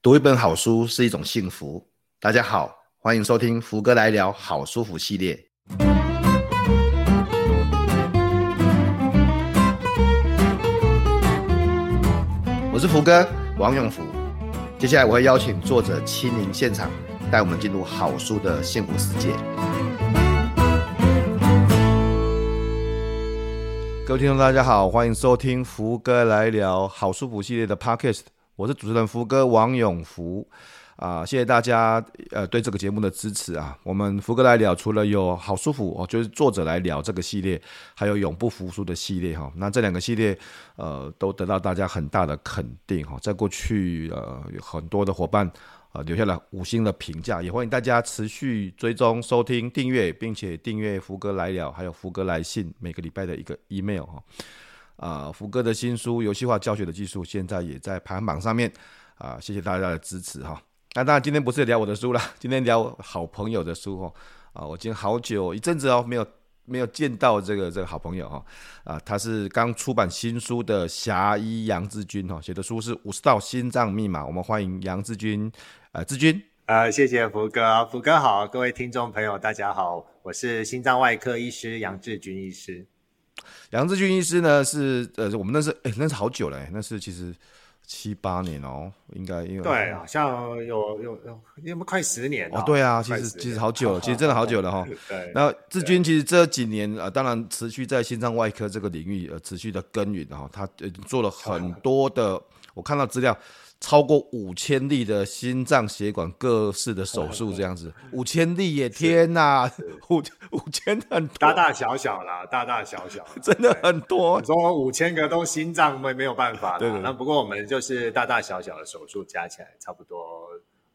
读一本好书是一种幸福。大家好，欢迎收听福哥来聊好书福系列。我是福哥王永福。接下来我会邀请作者亲临现场，带我们进入好书的幸福世界。各位听众，大家好，欢迎收听福哥来聊好书福系列的 Podcast。我是主持人福哥王永福啊，谢谢大家呃对这个节目的支持啊。我们福哥来聊除了有好舒服哦，就是作者来聊这个系列，还有永不服输的系列哈。那这两个系列呃都得到大家很大的肯定哈。在过去呃有很多的伙伴呃留下了五星的评价，也欢迎大家持续追踪收听订阅，并且订阅福哥来了，还有福哥来信每个礼拜的一个 email 哈。啊，福哥的新书《游戏化教学的技术》现在也在排行榜上面啊，谢谢大家的支持哈。那当然，今天不是聊我的书了，今天聊好朋友的书哦。啊，我今天好久一阵子哦，没有没有见到这个这个好朋友哈。啊，他是刚出版新书的侠医杨志军哈，写的书是《五十道心脏密码》。我们欢迎杨志军，呃，志军。呃，谢谢福哥，福哥好，各位听众朋友大家好，我是心脏外科医师杨志军医师。杨志军医师呢是呃，我们那是哎，那是好久了，那是其实七八年哦，应该因为对，好像有有有有没快十年哦？对啊，其实其实好久了，其实真的好久了哈。对，那志军其实这几年啊、呃，当然持续在心脏外科这个领域呃持续的耕耘哈，他呃做了很多的，我看到资料。超过五千例的心脏血管各式的手术，这样子，五千例耶！天哪，五五千很多，大大小小啦，大大小小，真的很多。你说五千个都心脏没没有办法了，对那不过我们就是大大小小的手术加起来差不多。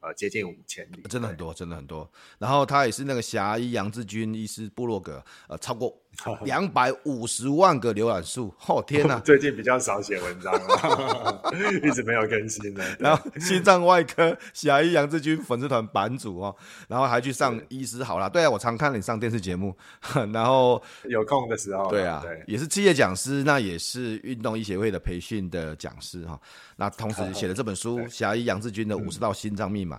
呃，接近五千例，真的很多，真的很多。然后他也是那个侠医杨志军医师部落格，呃，超过两百五十万个浏览数。哦，天哪！最近比较少写文章了，一直没有更新的。然后心脏外科侠医杨志军粉丝团版主哦，然后还去上医师好啦。对啊，我常看你上电视节目，然后 有空的时候，对啊，对，也是企业讲师，那也是运动医协会的培训的讲师哈。那同时 写了这本书《侠医杨志军的五十道心脏密码》。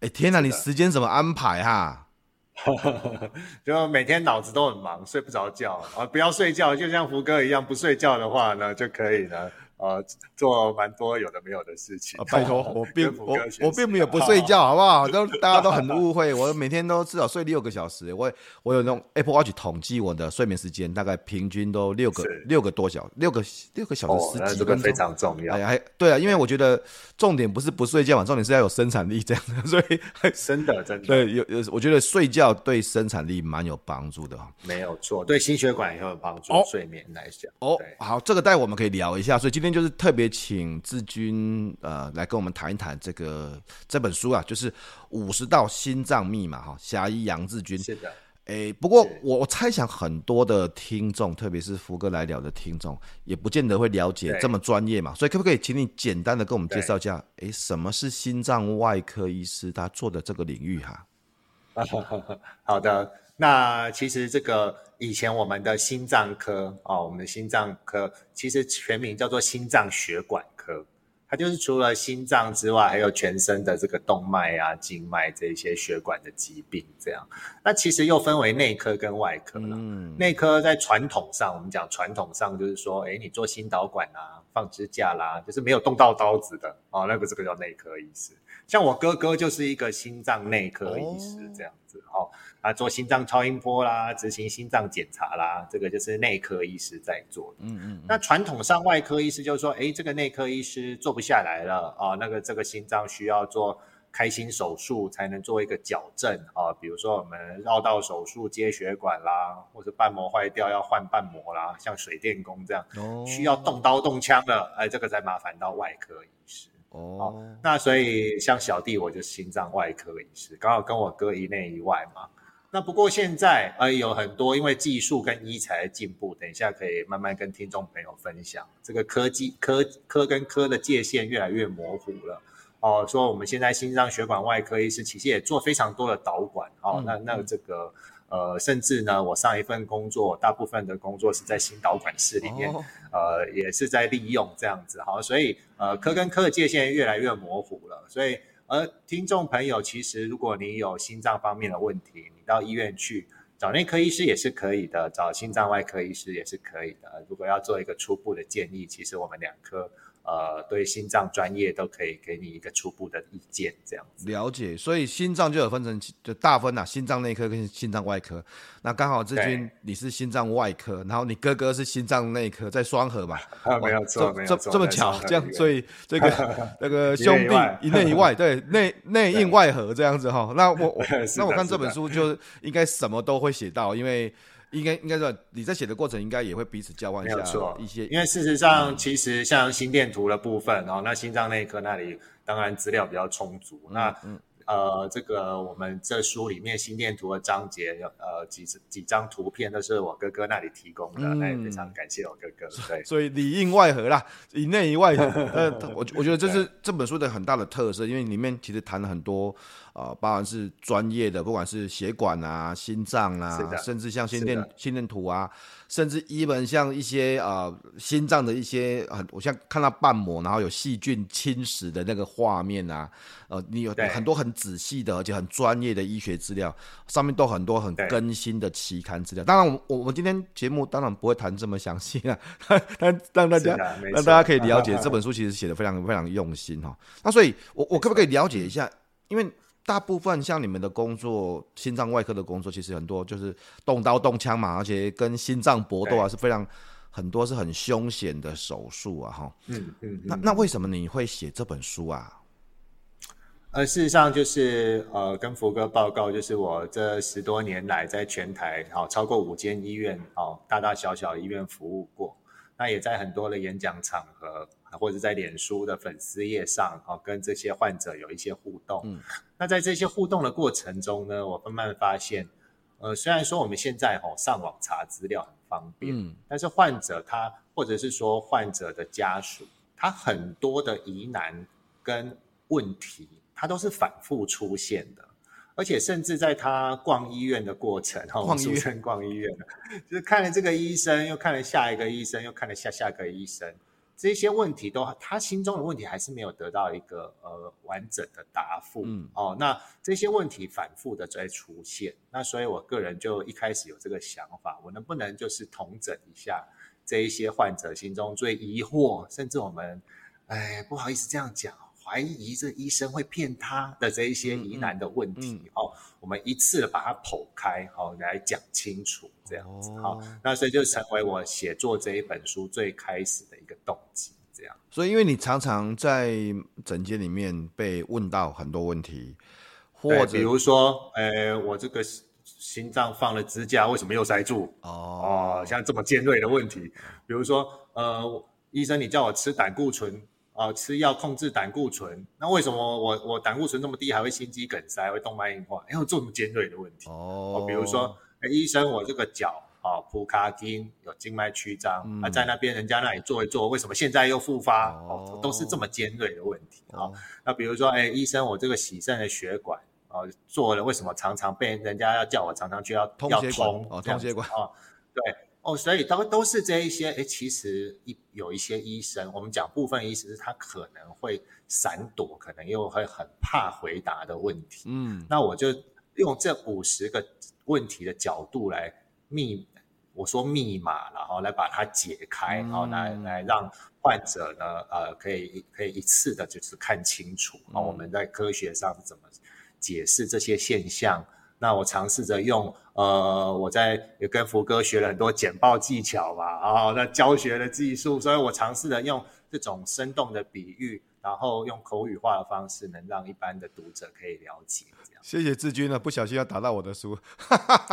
哎，天哪！你时间怎么安排哈？哈 哈就每天脑子都很忙，睡不着觉啊！不要睡觉，就像福哥一样，不睡觉的话呢，就可以了。呃，做蛮多有的没有的事情。啊、拜托，我并我我并没有不睡觉，好不好？都大家都很误会，我每天都至少睡六个小时。我我有用 Apple Watch 统计我的睡眠时间，大概平均都六个六个多小六个六个小时十几分钟，哦、非常重要。哎，还对啊，因为我觉得重点不是不睡觉嘛，重点是要有生产力这样的，所以 真的真的对有有，我觉得睡觉对生产力蛮有帮助的。没有错，对心血管也有帮助。哦、睡眠来讲，哦，好，这个待我们可以聊一下。所以今天就是特别请志军呃来跟我们谈一谈这个这本书啊，就是五十道心脏密码哈，侠医杨志军。是的，诶，不过我我猜想很多的听众，特别是福哥来聊的听众，也不见得会了解这么专业嘛，所以可不可以请你简单的跟我们介绍一下，诶，什么是心脏外科医师他做的这个领域哈？好的。那其实这个以前我们的心脏科哦，我们的心脏科其实全名叫做心脏血管科，它就是除了心脏之外，还有全身的这个动脉啊、静脉这些血管的疾病这样。那其实又分为内科跟外科了。嗯，内科在传统上，我们讲传统上就是说，哎，你做心导管啊、放支架啦，就是没有动到刀子的哦，那个这个叫内科医师。像我哥哥就是一个心脏内科医师这样子哦。啊，做心脏超音波啦，执行心脏检查啦，这个就是内科医师在做的。嗯嗯。那传统上外科医师就是说，哎，这个内科医师做不下来了啊，那个这个心脏需要做开心手术才能做一个矫正啊，比如说我们绕道手术接血管啦，或者瓣膜坏掉要换瓣膜啦，像水电工这样，哦，需要动刀动枪的，哎，这个才麻烦到外科医师。哦。那所以像小弟我就心脏外科医师，刚好跟我哥一内一外嘛。那不过现在呃有很多，因为技术跟医材的进步，等一下可以慢慢跟听众朋友分享。这个科技科科跟科的界限越来越模糊了哦。说我们现在心脏血管外科医师其实也做非常多的导管哦。嗯、那那这个呃，甚至呢，我上一份工作，大部分的工作是在心导管室里面，哦、呃，也是在利用这样子哈，所以呃，科跟科的界限越来越模糊了。所以，而听众朋友，其实如果你有心脏方面的问题，你到医院去找内科医师也是可以的，找心脏外科医师也是可以的。如果要做一个初步的建议，其实我们两科。呃，对心脏专业都可以给你一个初步的意见，这样子。了解，所以心脏就有分成就大分呐，心脏内科跟心脏外科。那刚好志军你是心脏外科，然后你哥哥是心脏内科，在双河嘛？啊，没有错，没有错，这这么巧，这样，所以这个 那个兄弟一内一外，对，内内应外合这样子哈。那我那我看这本书就应该什么都会写到，因为。应该应该说，你在写的过程应该也会彼此交换一下一些，因为事实上，其实像心电图的部分，哦，那心脏内科那里当然资料比较充足，嗯、那。嗯呃，这个我们这书里面心电图的章节有呃几几张图片都是我哥哥那里提供的，嗯、那也非常感谢我哥哥。对，所以里应外合啦，以内以外合。呃，我 我觉得这是这本书的很大的特色，因为里面其实谈了很多呃，包含是专业的，不管是血管啊、心脏啊，甚至像心电心电图啊。甚至一本像一些呃心脏的一些很，我像看到瓣膜，然后有细菌侵蚀的那个画面啊，呃，你有很多很仔细的，而且很专业的医学资料，上面都很多很更新的期刊资料。当然我，我我们今天节目当然不会谈这么详细啊，但让大家让大家可以了解 这本书其实写的非常非常用心哈。那所以我，我我可不可以了解一下？因为大部分像你们的工作，心脏外科的工作，其实很多就是动刀动枪嘛，而且跟心脏搏斗啊是非常很多是很凶险的手术啊，哈。嗯嗯。那那为什么你会写这本书啊？呃，事实上就是呃，跟福哥报告，就是我这十多年来在全台好、哦、超过五间医院哦，大大小小医院服务过，那也在很多的演讲场合。或者在脸书的粉丝页上，哦，跟这些患者有一些互动。嗯，那在这些互动的过程中呢，我慢慢发现，呃，虽然说我们现在哦上网查资料很方便，嗯，但是患者他或者是说患者的家属，他很多的疑难跟问题，他都是反复出现的，而且甚至在他逛医院的过程，哈，我俗称逛医院，就是看了这个医生，又看了下一个医生，又看了下下个医生。这些问题都，他心中的问题还是没有得到一个呃完整的答复。嗯，哦，那这些问题反复的在出现，那所以我个人就一开始有这个想法，我能不能就是统整一下这一些患者心中最疑惑，甚至我们，哎，不好意思这样讲。怀疑这医生会骗他的这一些疑难的问题，嗯嗯、哦，我们一次的把它剖开，好、哦、来讲清楚，这样子，好、哦，那所以就成为我写作这一本书最开始的一个动机，这样。所以，因为你常常在诊间里面被问到很多问题，或者比如说，呃，我这个心脏放了支架，为什么又塞住？哦，哦，像这么尖锐的问题，比如说，呃，医生，你叫我吃胆固醇。啊、呃，吃药控制胆固醇，那为什么我我胆固醇这么低还会心肌梗塞，还会动脉硬化？因为这么尖锐的问题。哦，比如说，哎，医生，我这个脚啊，蹼卡筋有静脉曲张，嗯、啊，在那边人家那里做一做，为什么现在又复发？哦，都是这么尖锐的问题。啊、哦，那比如说，哎，医生，我这个洗肾的血管啊，做了，为什么常常被人家要叫我常常去要通血管？哦，通血管啊，对。哦，所以都都是这一些，诶，其实一有一些医生，我们讲部分医师，他可能会闪躲，可能又会很怕回答的问题。嗯，那我就用这五十个问题的角度来密，我说密码，然后来把它解开，然后来来让患者呢，呃，可以可以一次的就是看清楚，啊，我们在科学上怎么解释这些现象。那我尝试着用，呃，我在也跟福哥学了很多简报技巧嘛，然后那教学的技术，所以我尝试着用这种生动的比喻，然后用口语化的方式，能让一般的读者可以了解。这样。谢谢志军了，不小心要打到我的书。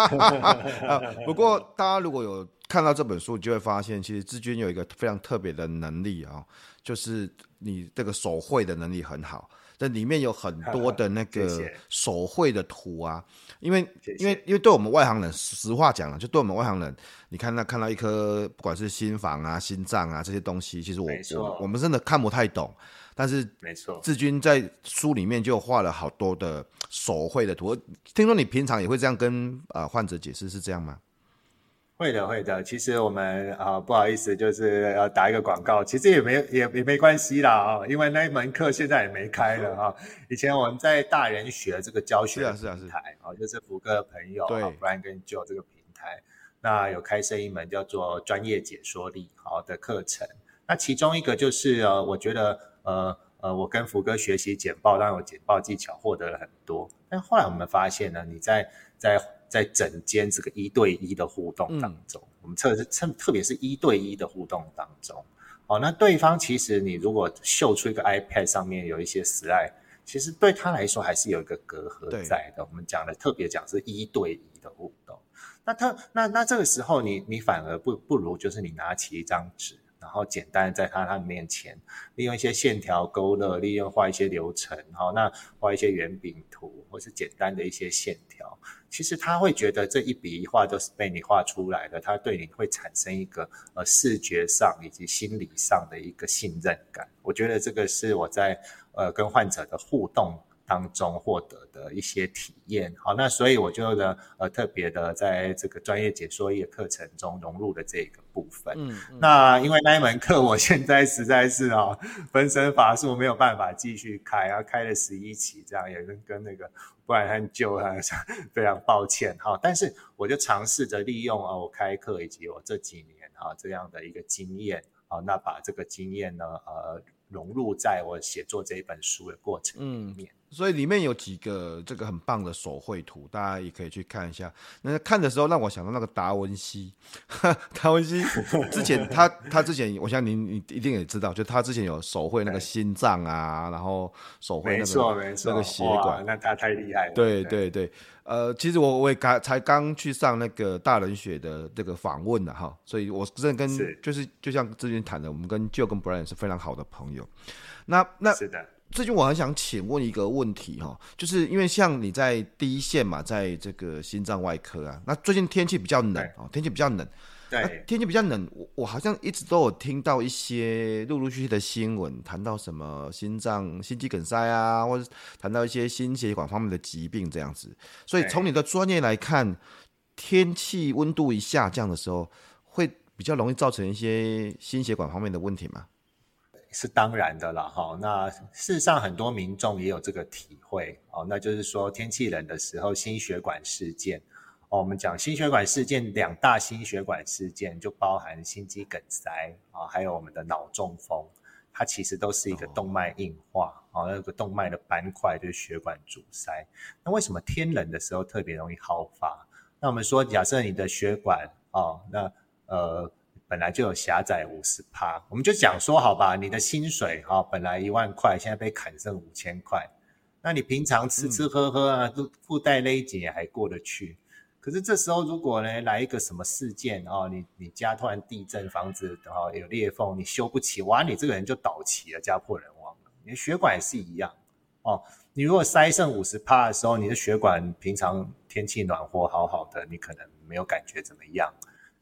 不过大家如果有看到这本书，就会发现，其实志军有一个非常特别的能力啊，就是你这个手绘的能力很好。这里面有很多的那个手绘的图啊，因为因为因为对我们外行人，实话讲了，就对我们外行人，你看那看到一颗不管是心房啊、心脏啊这些东西，其实我我我们真的看不太懂。但是没错，志军在书里面就画了好多的手绘的图。听说你平常也会这样跟呃患者解释，是这样吗？会的，会的。其实我们啊、呃，不好意思，就是要打一个广告。其实也没也也没关系啦啊，因为那一门课现在也没开了啊。以前我们在大人学这个教学平台，是啊是啊是啊，就是福哥的朋友啊，Brian 跟 Joe 这个平台，那有开设一门叫做专业解说力好的课程。那其中一个就是呃，我觉得呃呃，我跟福哥学习简报，让我简报技巧获得了很多。但后来我们发现呢，你在在在整间这个一对一的互动当中，嗯、我们特特特别是一对一的互动当中，哦，那对方其实你如果秀出一个 iPad 上面有一些 slide，其实对他来说还是有一个隔阂在的。我们讲的特别讲是一对一的互动，那他那那这个时候你你反而不不如就是你拿起一张纸。然后简单在他他面前，利用一些线条勾勒，利用画一些流程，好，那画一些圆饼图，或是简单的一些线条，其实他会觉得这一笔一画都是被你画出来的，他对你会产生一个呃视觉上以及心理上的一个信任感。我觉得这个是我在呃跟患者的互动当中获得的一些体验，好，那所以我就呢，呃，特别的在这个专业解说业课程中融入了这个部分。嗯，嗯，那因为那一门课我现在实在是啊、哦，分身乏术，没有办法继续开，然后开了十一期，这样也跟跟那个不然很久啊，非常抱歉哈、哦。但是我就尝试着利用啊，我开课以及我这几年啊这样的一个经验啊，那把这个经验呢，呃，融入在我写作这一本书的过程里面。嗯所以里面有几个这个很棒的手绘图，大家也可以去看一下。那看的时候让我想到那个达文西，达文西之前他他之前，我想您你一定也知道，就他之前有手绘那个心脏啊，然后手绘那个那个血管，那他太厉害了。对对对，呃，其实我我也刚才刚去上那个大人学的这个访问了哈，所以我真的跟是就是就像之前谈的，我们跟 Joe 跟 Brian 是非常好的朋友。那那是的。最近我很想请问一个问题哈，就是因为像你在第一线嘛，在这个心脏外科啊，那最近天气比较冷哦，天气比较冷，对，天气比较冷，我我好像一直都有听到一些陆陆续续的新闻，谈到什么心脏心肌梗塞啊，或者谈到一些心血管方面的疾病这样子，所以从你的专业来看，天气温度一下降的时候，会比较容易造成一些心血管方面的问题吗？是当然的了哈，那事实上很多民众也有这个体会哦，那就是说天气冷的时候，心血管事件哦，我们讲心血管事件，两大心血管事件就包含心肌梗塞啊，还有我们的脑中风，它其实都是一个动脉硬化啊，那个动脉的斑块就是血管阻塞。那为什么天冷的时候特别容易好发？那我们说，假设你的血管哦，那呃。本来就有狭窄五十趴，我们就讲说好吧，你的薪水哈、哦，本来一万块，现在被砍剩五千块，那你平常吃吃喝喝啊，都附带勒紧还过得去。可是这时候如果呢来一个什么事件哦，你你家突然地震，房子哦有裂缝，你修不起，哇，你这个人就倒齐了，家破人亡了。你的血管也是一样哦，你如果塞剩五十趴的时候，你的血管平常天气暖和好好的，你可能没有感觉怎么样。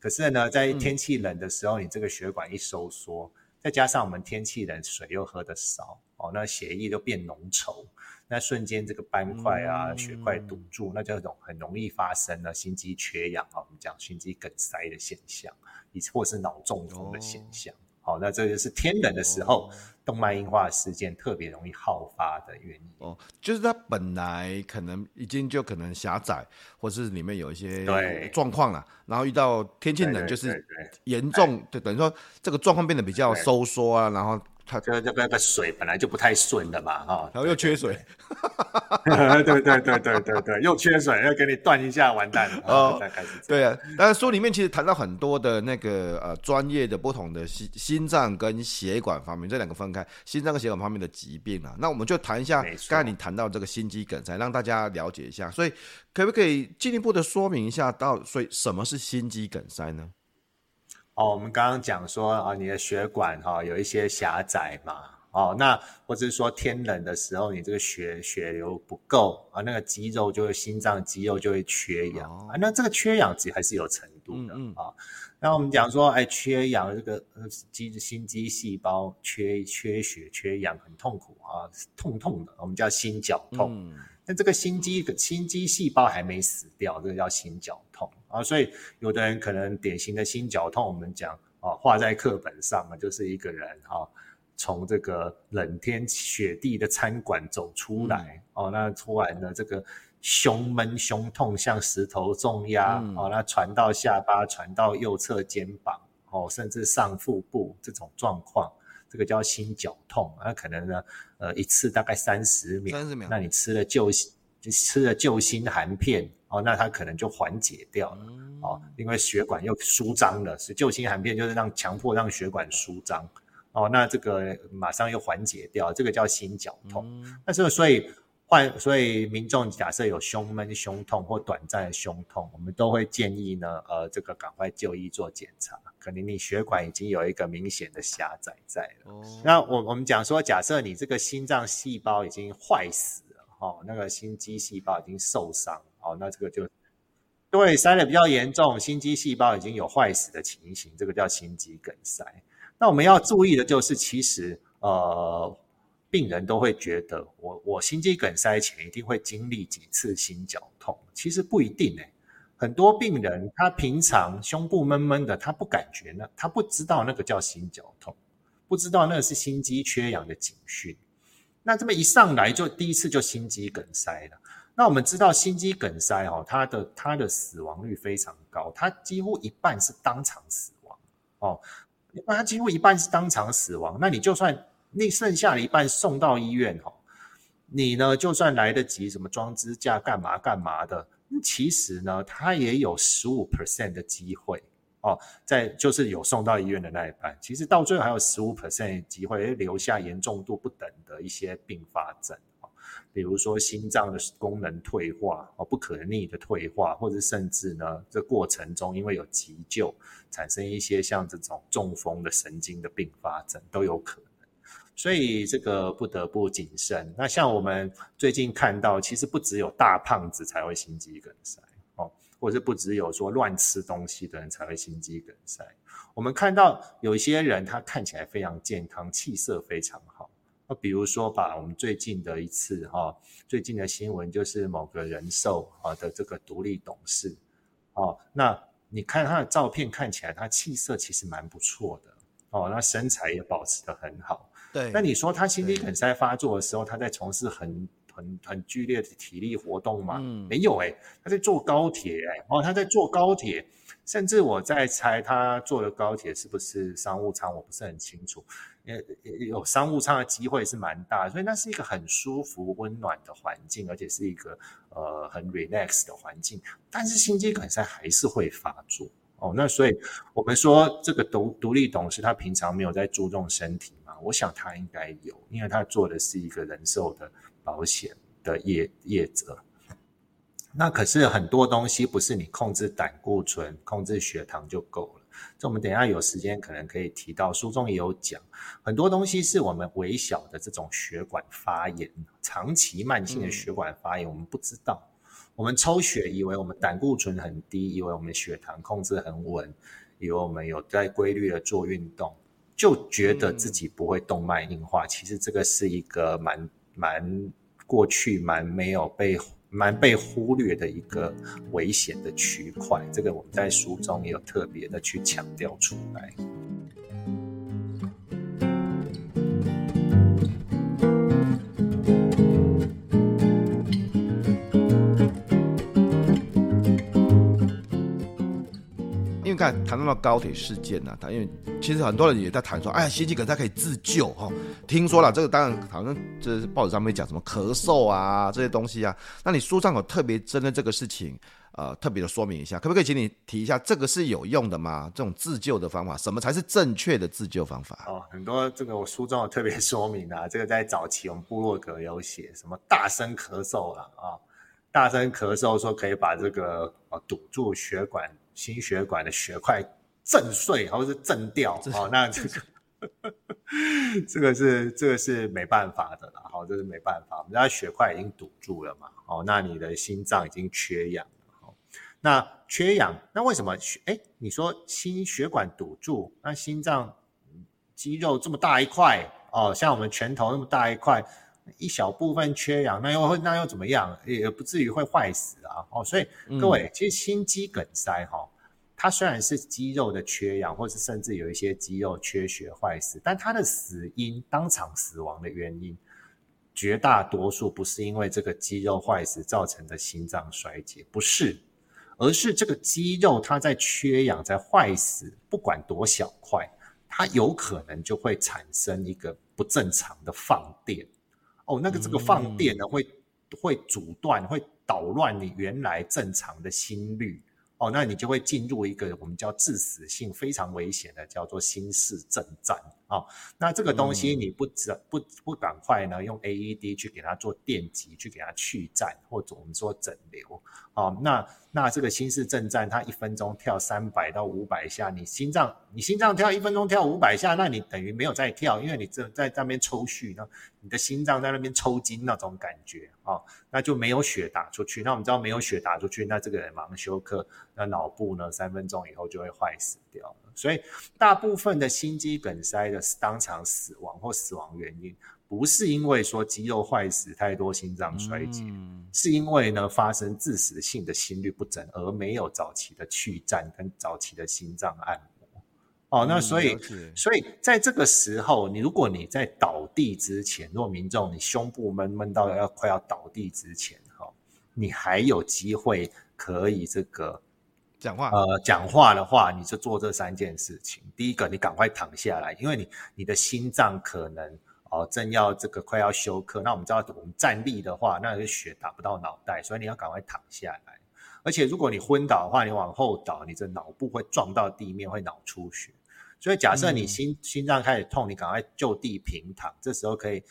可是呢，在天气冷的时候，嗯、你这个血管一收缩，再加上我们天气冷，水又喝得少，哦，那血液就变浓稠，那瞬间这个斑块啊、嗯、血块堵住，那就很容易发生了心肌缺氧啊，我们讲心肌梗塞的现象，以或是脑中风的现象。哦好，那这就是天冷的时候，动脉硬化事件特别容易好发的原因。哦，就是它本来可能已经就可能狭窄，或是里面有一些状况了，然后遇到天气冷，就是严重，就等于说这个状况变得比较收缩啊，然后。它这这个个水本来就不太顺的嘛，哈，然后又缺水，对对对对对对对，又缺水，要给你断一下，完蛋了。哦，再开始。对啊，但是书里面其实谈到很多的那个呃专业的不同的心心脏跟血管方面这两个分开，心脏跟血管方面的疾病啊，那我们就谈一下刚才你谈到这个心肌梗塞，让大家了解一下。所以可不可以进一步的说明一下，到所以什么是心肌梗塞呢？哦，我们刚刚讲说啊，你的血管哈、哦、有一些狭窄嘛，哦，那或者是说天冷的时候，你这个血血流不够啊，那个肌肉就会心脏肌肉就会缺氧、哦、啊，那这个缺氧其实还是有程度的啊、嗯嗯哦。那我们讲说，哎，缺氧这个呃肌心肌细胞缺缺血缺氧很痛苦啊，痛痛的，我们叫心绞痛。嗯那这个心肌心肌细胞还没死掉，这个叫心绞痛啊。所以有的人可能典型的心绞痛，我们讲啊，画在课本上啊，就是一个人啊，从这个冷天雪地的餐馆走出来哦、那突然呢，这个胸闷胸痛像石头重压、嗯、啊，那传到下巴，传到右侧肩膀哦、啊，甚至上腹部这种状况。这个叫心绞痛，那可能呢，呃，一次大概三十秒，三十秒，那你吃了救心，吃了救心含片，哦，那它可能就缓解掉了，嗯、哦，因为血管又舒张了，是救心含片就是让强迫让血管舒张，哦，那这个马上又缓解掉，这个叫心绞痛。嗯、那是所以患，所以民众假设有胸闷、胸痛或短暂的胸痛，我们都会建议呢，呃，这个赶快就医做检查。可能你血管已经有一个明显的狭窄在了。Oh. 那我我们讲说，假设你这个心脏细胞已经坏死了，哦，那个心肌细胞已经受伤，好，那这个就对塞得比较严重，心肌细胞已经有坏死的情形，这个叫心肌梗塞。那我们要注意的就是，其实呃，病人都会觉得我我心肌梗塞前一定会经历几次心绞痛，其实不一定欸。很多病人他平常胸部闷闷的，他不感觉呢，他不知道那个叫心绞痛，不知道那是心肌缺氧的警讯。那这么一上来就第一次就心肌梗塞了。那我们知道心肌梗塞哦，它的它的死亡率非常高，它几乎一半是当场死亡哦，那它几乎一半是当场死亡。那你就算那剩下的一半送到医院哦，你呢就算来得及什么装支架干嘛干嘛的。其实呢，它也有十五 percent 的机会哦，在就是有送到医院的那一半，其实到最后还有十五 percent 的机会留下严重度不等的一些并发症，比如说心脏的功能退化哦，不可逆的退化，或者甚至呢，这过程中因为有急救，产生一些像这种中风的神经的并发症都有可能。所以这个不得不谨慎。那像我们最近看到，其实不只有大胖子才会心肌梗塞哦，或者是不只有说乱吃东西的人才会心肌梗塞。我们看到有一些人，他看起来非常健康，气色非常好。那比如说吧，我们最近的一次哈，最近的新闻就是某个人寿啊的这个独立董事哦，那你看他的照片，看起来他气色其实蛮不错的哦，那身材也保持得很好。对，那你说他心肌梗塞发作的时候，他在从事很很很剧烈的体力活动吗？嗯，没有诶、欸，他在坐高铁诶、欸，哦，他在坐高铁，甚至我在猜他坐的高铁是不是商务舱，我不是很清楚。呃，有商务舱的机会是蛮大，所以那是一个很舒服、温暖的环境，而且是一个呃很 relax 的环境。但是心肌梗塞还是会发作哦，那所以我们说这个独独立董事他平常没有在注重身体嘛。我想他应该有，因为他做的是一个人寿的保险的业业者。那可是很多东西不是你控制胆固醇、控制血糖就够了。这我们等一下有时间可能可以提到，书中也有讲，很多东西是我们微小的这种血管发炎，长期慢性的血管发炎，我们不知道。我们抽血以为我们胆固醇很低，以为我们血糖控制很稳，以为我们有在规律的做运动。就觉得自己不会动脉硬化，嗯、其实这个是一个蛮蛮过去蛮没有被蛮被忽略的一个危险的区块，这个我们在书中也有特别的去强调出来。看谈到了高铁事件呢、啊，他因为其实很多人也在谈说，哎呀，心肌梗塞可以自救哈、哦。听说了这个，当然好像这报纸上面讲什么咳嗽啊这些东西啊。那你书上有特别针对这个事情，呃，特别的说明一下，可不可以请你提一下，这个是有用的吗？这种自救的方法，什么才是正确的自救方法？哦，很多这个我书中有特别说明啊，这个在早期我们部落格有写，什么大声咳嗽了啊，大声咳嗽说可以把这个呃堵住血管。心血管的血块震碎，或者是震掉，哦，那这个这个是这个是没办法的了，好，这是没办法，我们家血块已经堵住了嘛，哦，那你的心脏已经缺氧了，那缺氧，那为什么血？哎，你说心血管堵住，那心脏肌肉这么大一块哦，像我们拳头那么大一块，一小部分缺氧，那又会那又怎么样？也不至于会坏死啊。哦，所以各位，其实心肌梗塞哈、哦。它虽然是肌肉的缺氧，或是甚至有一些肌肉缺血坏死，但它的死因，当场死亡的原因，绝大多数不是因为这个肌肉坏死造成的心脏衰竭，不是，而是这个肌肉它在缺氧、在坏死，不管多小块，它有可能就会产生一个不正常的放电。哦，那个这个放电呢，会会阻断、会捣乱你原来正常的心率。哦，那你就会进入一个我们叫致死性非常危险的，叫做心室震颤啊。那这个东西你不只不不赶快呢，用 AED 去给它做电极，去给它去颤，或者我们说整流啊。那那这个心室震颤，它一分钟跳三百到五百下，你心脏你心脏跳一分钟跳五百下，那你等于没有在跳，因为你这在在那边抽蓄呢，你的心脏在那边抽筋那种感觉啊，那就没有血打出去。那我们知道没有血打出去，那这个人马上休克，那脑部呢三分钟以后就会坏死掉了。所以大部分的心肌梗塞的当场死亡或死亡原因，不是因为说肌肉坏死太多心脏衰竭，嗯、是因为呢发生致死性的心律不整，而没有早期的去颤跟早期的心脏按摩。哦，那所以、嗯、所以在这个时候，你如果你在倒地之前，如果民众你胸部闷闷到要快要倒地之前，哈，你还有机会可以这个讲话，呃，讲话的话，你就做这三件事情。第一个，你赶快躺下来，因为你你的心脏可能。哦，正要这个快要休克，那我们知道我们站立的话，那个血打不到脑袋，所以你要赶快躺下来。而且如果你昏倒的话，你往后倒，你这脑部会撞到地面，会脑出血。所以假设你心、嗯、心脏开始痛，你赶快就地平躺，这时候可以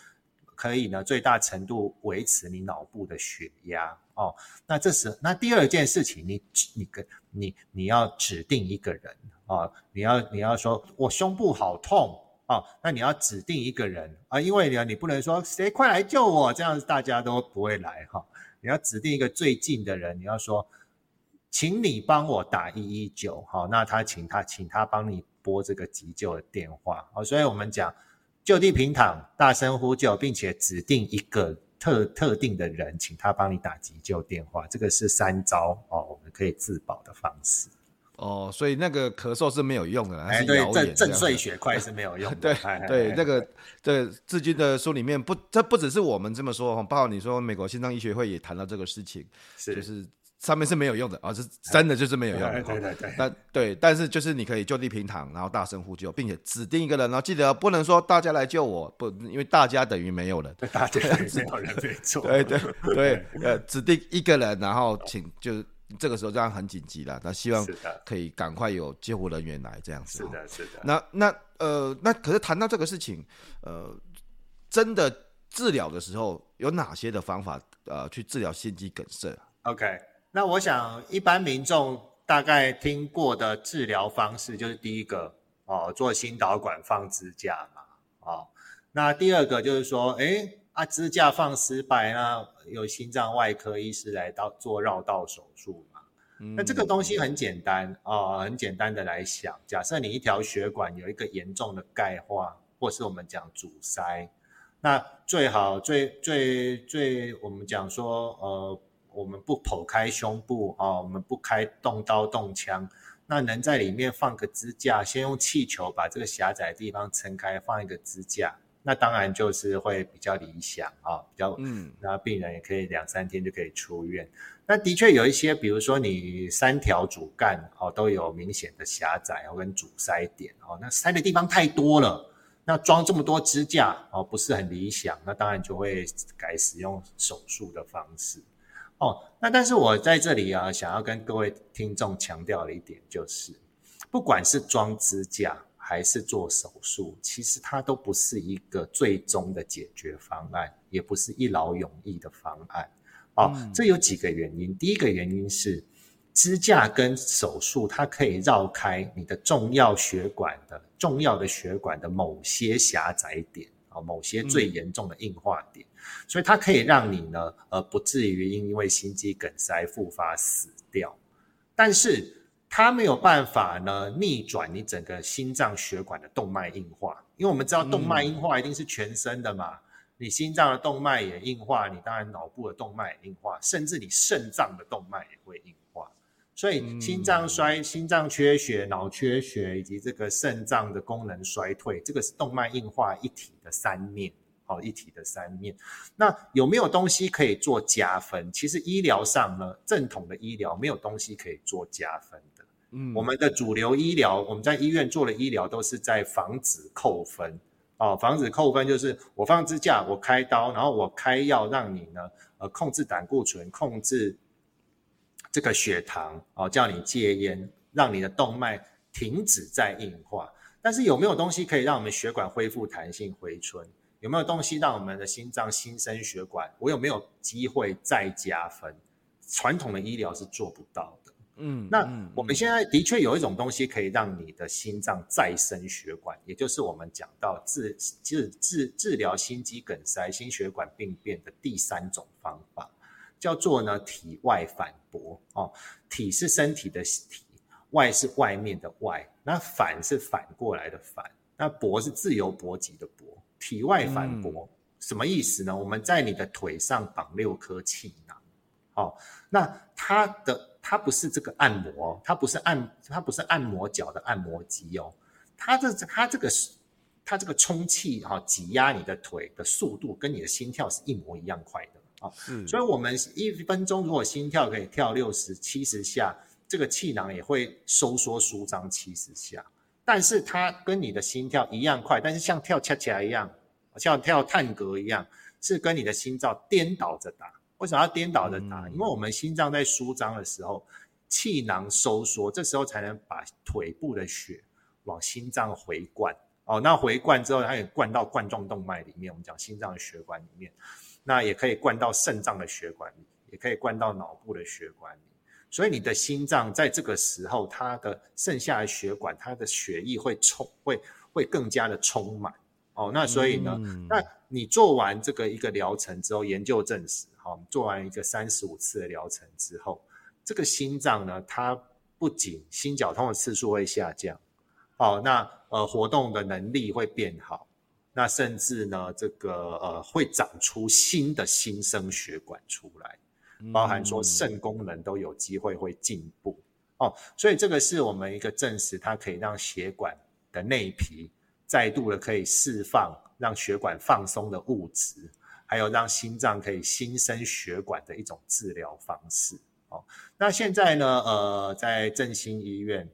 可以呢最大程度维持你脑部的血压。哦，那这时那第二件事情，你你跟你你要指定一个人啊、你要你要说我胸部好痛。哦，那你要指定一个人啊，因为呢，你不能说谁快来救我，这样大家都不会来哈。你要指定一个最近的人，你要说，请你帮我打一一九，好，那他请他请他帮你拨这个急救的电话。好，所以我们讲就地平躺，大声呼救，并且指定一个特特定的人，请他帮你打急救电话。这个是三招哦，我们可以自保的方式。哦，所以那个咳嗽是没有用的，哎，对，震震碎血块是没有用的。对对，那个对志军的书里面不，这不只是我们这么说，包括你说美国心脏医学会也谈到这个事情，是就是上面是没有用的啊，是真的就是没有用的。对对对，但对，但是就是你可以就地平躺，然后大声呼救，并且指定一个人，然后记得不能说大家来救我，不，因为大家等于没有人，大家 没有人没错。对对对，呃，指定一个人，然后请就是。这个时候这样很紧急了，那希望可以赶快有救护人员来这样子。是的，是的。那那呃，那可是谈到这个事情，呃，真的治疗的时候有哪些的方法呃去治疗心肌梗塞？OK，那我想一般民众大概听过的治疗方式就是第一个哦，做心导管放支架嘛，哦，那第二个就是说，哎。啊，支架放失败，那有心脏外科医师来到做绕道手术嘛？嗯、那这个东西很简单啊、呃，很简单的来想，假设你一条血管有一个严重的钙化，或是我们讲阻塞，那最好最最最我们讲说，呃，我们不剖开胸部啊、呃，我们不开动刀动枪，那能在里面放个支架，先用气球把这个狭窄的地方撑开，放一个支架。那当然就是会比较理想啊，比较嗯，那病人也可以两三天就可以出院。那的确有一些，比如说你三条主干哦都有明显的狭窄跟阻塞点哦，那塞的地方太多了，那装这么多支架哦不是很理想，那当然就会改使用手术的方式哦。那但是我在这里啊，想要跟各位听众强调的一点就是，不管是装支架，还是做手术，其实它都不是一个最终的解决方案，也不是一劳永逸的方案。哦，嗯、这有几个原因。第一个原因是支架跟手术，它可以绕开你的重要血管的重要的血管的某些狭窄点啊、哦，某些最严重的硬化点，嗯、所以它可以让你呢，呃，不至于因为心肌梗塞复发死掉。但是它没有办法呢逆转你整个心脏血管的动脉硬化，因为我们知道动脉硬化一定是全身的嘛，嗯、你心脏的动脉也硬化，你当然脑部的动脉也硬化，甚至你肾脏的动脉也会硬化。所以心脏衰、心脏缺血、脑缺血以及这个肾脏的功能衰退，这个是动脉硬化一体的三面。好，一体的三面。那有没有东西可以做加分？其实医疗上呢，正统的医疗没有东西可以做加分的。嗯，我们的主流医疗，我们在医院做的医疗都是在防止扣分。哦，防止扣分就是我放支架，我开刀，然后我开药让你呢，呃，控制胆固醇，控制这个血糖，哦，叫你戒烟，让你的动脉停止再硬化。但是有没有东西可以让我们血管恢复弹性回春？有没有东西让我们的心脏新生血管？我有没有机会再加分？传统的医疗是做不到的。嗯，那我们现在的确有一种东西可以让你的心脏再生血管，也就是我们讲到治治治治疗心肌梗塞、心血管病变的第三种方法，叫做呢体外反搏。哦，体是身体的体，外是外面的外，那反是反过来的反，那搏是自由搏击的搏。体外反搏、嗯、什么意思呢？我们在你的腿上绑六颗气囊，哦，那它的它不是这个按摩，它不是按它不是按摩脚的按摩机哦，它这它这个它这个充气哈挤压你的腿的速度跟你的心跳是一模一样快的。啊，哦嗯、所以我们一分钟如果心跳可以跳六十七十下，这个气囊也会收缩舒张七十下。但是它跟你的心跳一样快，但是像跳恰恰一样，像跳探戈一样，是跟你的心脏颠倒着打。为什么要颠倒着打？嗯、因为我们心脏在舒张的时候，气囊收缩，这时候才能把腿部的血往心脏回灌。哦，那回灌之后，它也灌到冠状动脉里面，我们讲心脏的血管里面，那也可以灌到肾脏的血管里，也可以灌到脑部的血管里。所以你的心脏在这个时候，它的剩下的血管，它的血液会充，会会更加的充满。哦，那所以呢，嗯、那你做完这个一个疗程之后，研究证实，好、哦，做完一个三十五次的疗程之后，这个心脏呢，它不仅心绞痛的次数会下降，哦，那呃活动的能力会变好，那甚至呢，这个呃会长出新的新生血管出来。包含说肾功能都有机会会进步哦，所以这个是我们一个证实，它可以让血管的内皮再度的可以释放让血管放松的物质，还有让心脏可以新生血管的一种治疗方式哦。那现在呢，呃，在振兴医院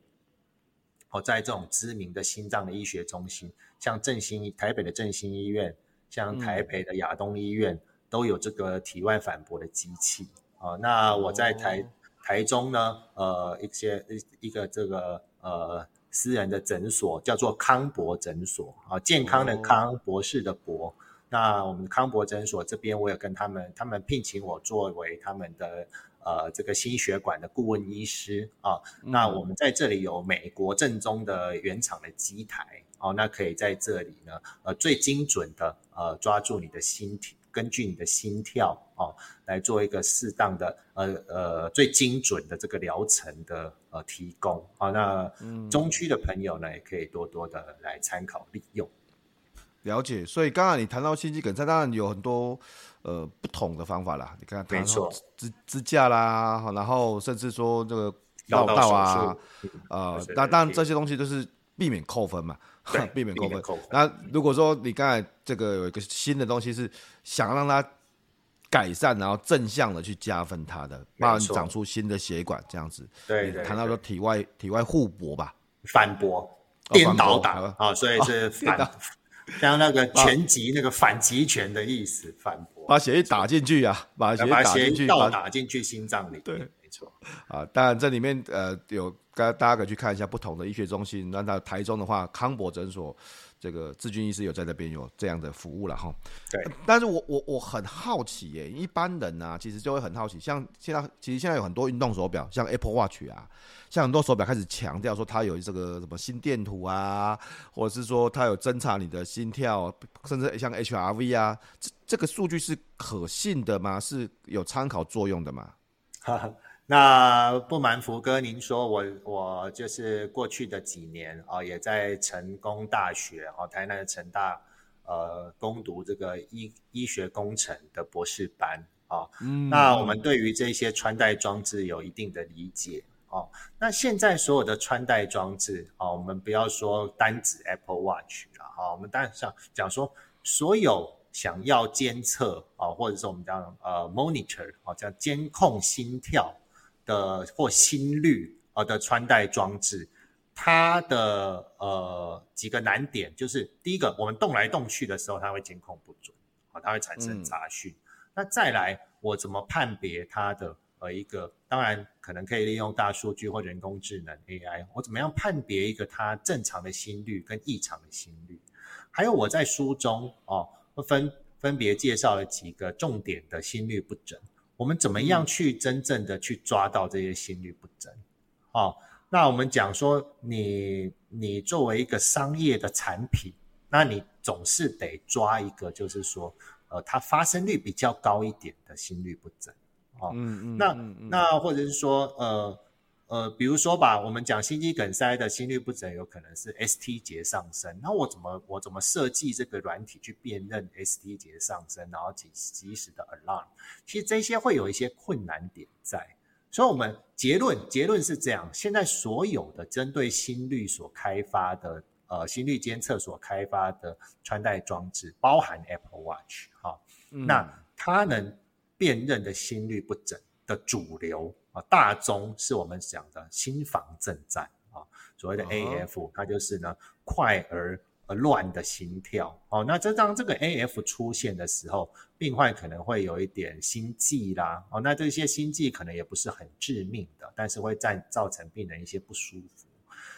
哦，在这种知名的心脏的医学中心，像振兴台北的振兴医院，像台北的亚东医院。嗯都有这个体外反搏的机器啊。那我在台、哦、台中呢，呃，一些一一个这个呃私人的诊所叫做康博诊所啊，健康的康，博士的博。那我们康博诊所这边，我有跟他们，他们聘请我作为他们的呃这个心血管的顾问医师啊。那我们在这里有美国正宗的原厂的机台哦，那可以在这里呢，呃，最精准的呃抓住你的心体。根据你的心跳哦，来做一个适当的呃呃最精准的这个疗程的呃提供啊。那中区的朋友呢，也可以多多的来参考利用。了解，所以刚刚你谈到心肌梗塞，当然有很多呃不同的方法啦。你看，没错，支支架啦，然后甚至说这个绕道啊，呃，那当然这些东西都是避免扣分嘛。对避免扣分。扣分。那如果说你刚才这个有一个新的东西是想让它改善，然后正向的去加分它的，慢慢长出新的血管这样子。对，对，对，谈到说体外体外互搏吧，反搏，颠倒打啊、哦，所以是 反，哦、像那个拳击那个反击拳的意思，反驳，把血液打进去啊，把血把血液倒打进去心脏里。对。啊，当然这里面呃有，大家可以去看一下不同的医学中心。那到台中的话，康博诊所这个志军医师有在那边有这样的服务了哈。对，但是我我我很好奇耶，一般人呢、啊、其实就会很好奇，像现在其实现在有很多运动手表，像 Apple Watch 啊，像很多手表开始强调说它有这个什么心电图啊，或者是说它有侦查你的心跳，甚至像 HRV 啊，这这个数据是可信的吗？是有参考作用的吗？哈哈。那不瞒福哥您说，我我就是过去的几年啊、哦，也在成功大学哦，台南的成大呃攻读这个医医学工程的博士班啊。那我们对于这些穿戴装置有一定的理解哦。那现在所有的穿戴装置啊、哦，我们不要说单指 Apple Watch 了啊、哦，我们当然想讲说所有。想要监测啊，或者是我们讲呃 monitor 啊，叫监控心跳的或心率啊的穿戴装置，它的呃几个难点就是第一个，我们动来动去的时候，它会监控不准啊，它会产生杂讯。嗯、那再来，我怎么判别它的呃一个？当然可能可以利用大数据或人工智能 AI，我怎么样判别一个它正常的心率跟异常的心率？还有我在书中哦。分分别介绍了几个重点的心率不整，我们怎么样去真正的去抓到这些心律不整？哦，那我们讲说你，你你作为一个商业的产品，那你总是得抓一个，就是说，呃，它发生率比较高一点的心律不整。哦，嗯嗯，那那或者是说，呃。呃，比如说吧，我们讲心肌梗塞的心律不整，有可能是 ST 节上升。那我怎么我怎么设计这个软体去辨认 ST 节上升，然后及及时的 alarm？其实这些会有一些困难点在。所以，我们结论结论是这样：现在所有的针对心率所开发的呃心率监测所开发的穿戴装置，包含 Apple Watch 哈、哦，嗯、那它能辨认的心率不整的主流。啊，大宗是我们讲的心房震颤啊，所谓的 AF，它就是呢快而而乱的心跳。哦，那这当这个 AF 出现的时候，病患可能会有一点心悸啦。哦，那这些心悸可能也不是很致命的，但是会造造成病人一些不舒服。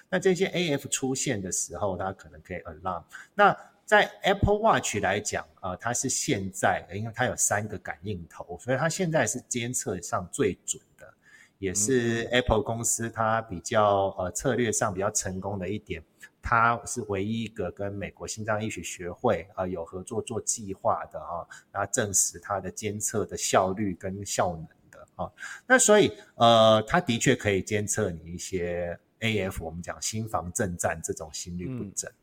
那这些 AF 出现的时候，它可能可以 alarm。那在 Apple Watch 来讲啊，呃，它是现在，因为它有三个感应头，所以它现在是监测上最准。也是 Apple 公司它比较呃策略上比较成功的一点，它是唯一一个跟美国心脏医学学会啊、呃、有合作做计划的哈，那证实它的监测的效率跟效能的啊。那所以呃，它的确可以监测你一些 AF，我们讲心房震颤这种心律不整。嗯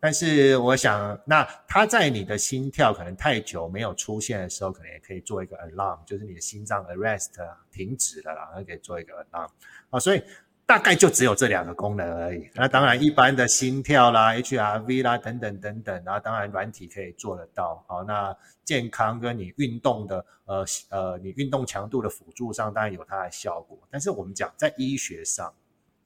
但是我想，那它在你的心跳可能太久没有出现的时候，可能也可以做一个 alarm，就是你的心脏 arrest 停止了啦，然后可以做一个 alarm 啊，所以大概就只有这两个功能而已。那当然，一般的心跳啦、HRV 啦等等等等，然后当然软体可以做得到。好，那健康跟你运动的呃呃，你运动强度的辅助上，当然有它的效果。但是我们讲在医学上。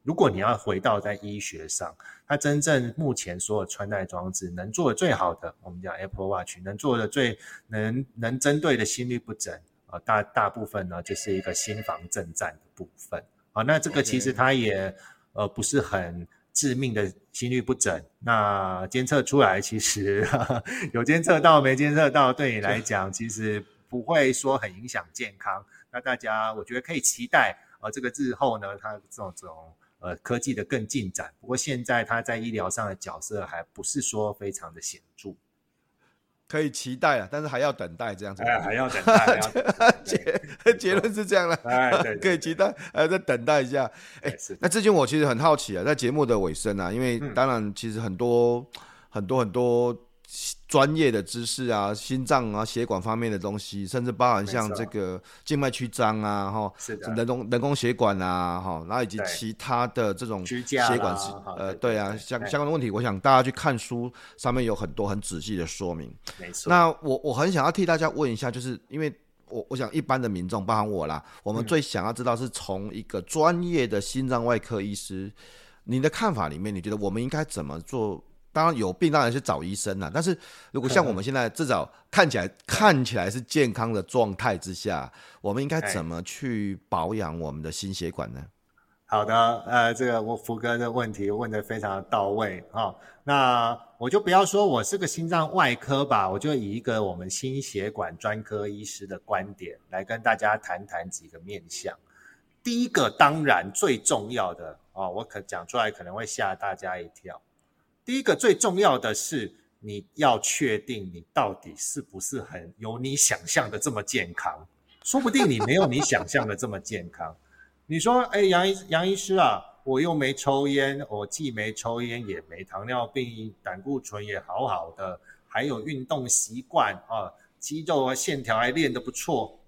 如果你要回到在医学上，它真正目前所有穿戴装置能做的最好的，我们讲 Apple Watch 能做的最能能针对的心律不整啊，大大部分呢就是一个心房震颤的部分啊。那这个其实它也呃不是很致命的心律不整，那监测出来其实 有监测到没监测到，对你来讲其实不会说很影响健康。那大家我觉得可以期待啊，这个日后呢，它这种这种。呃，科技的更进展，不过现在他在医疗上的角色还不是说非常的显著，可以期待啊，但是还要等待这样子。哎，还要等待。结 结论是这样了，哎，对，可以期待，还要再等待一下。哎，那之前我其实很好奇啊，在节目的尾声啊，因为当然其实很多、嗯、很多很多。专业的知识啊，心脏啊、血管方面的东西，甚至包含像这个静脉曲张啊，哈，人工人工血管啊，哈，然后以及其他的这种血管呃，对啊，相相关的问题，我想大家去看书上面有很多很仔细的说明。没错。那我我很想要替大家问一下，就是因为我我想一般的民众，包含我啦，我们最想要知道是从一个专业的心脏外科医师，你的看法里面，你觉得我们应该怎么做？当然有病，当然是找医生了。但是如果像我们现在至少看起来看起来是健康的状态之下，我们应该怎么去保养我们的心血管呢？好的，呃，这个我福哥的问题问得非常到位啊、哦。那我就不要说我是个心脏外科吧，我就以一个我们心血管专科医师的观点来跟大家谈谈几个面向。第一个，当然最重要的啊、哦，我可讲出来可能会吓大家一跳。第一个最重要的是，你要确定你到底是不是很有你想象的这么健康。说不定你没有你想象的这么健康。你说，哎，杨医杨医师啊，我又没抽烟，我既没抽烟，也没糖尿病，胆固醇也好好的，还有运动习惯啊，肌肉啊线条还练得不错，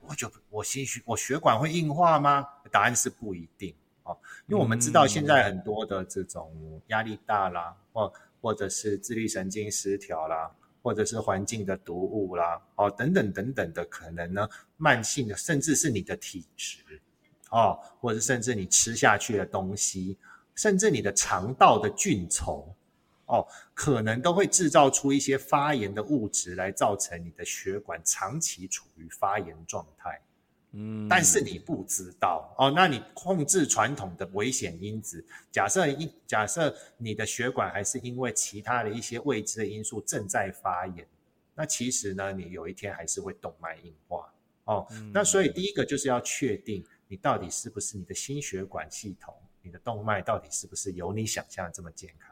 我就我心血我血管会硬化吗？答案是不一定哦，因为我们知道现在很多的这种压力大啦，或或者是自律神经失调啦。或者是环境的毒物啦，哦，等等等等的可能呢，慢性的，甚至是你的体质，哦，或者甚至你吃下去的东西，甚至你的肠道的菌丛，哦，可能都会制造出一些发炎的物质，来造成你的血管长期处于发炎状态。嗯，但是你不知道哦，那你控制传统的危险因子，假设一假设你的血管还是因为其他的一些未知的因素正在发炎，那其实呢，你有一天还是会动脉硬化哦。嗯，那所以第一个就是要确定你到底是不是你的心血管系统，你的动脉到底是不是有你想象的这么健康，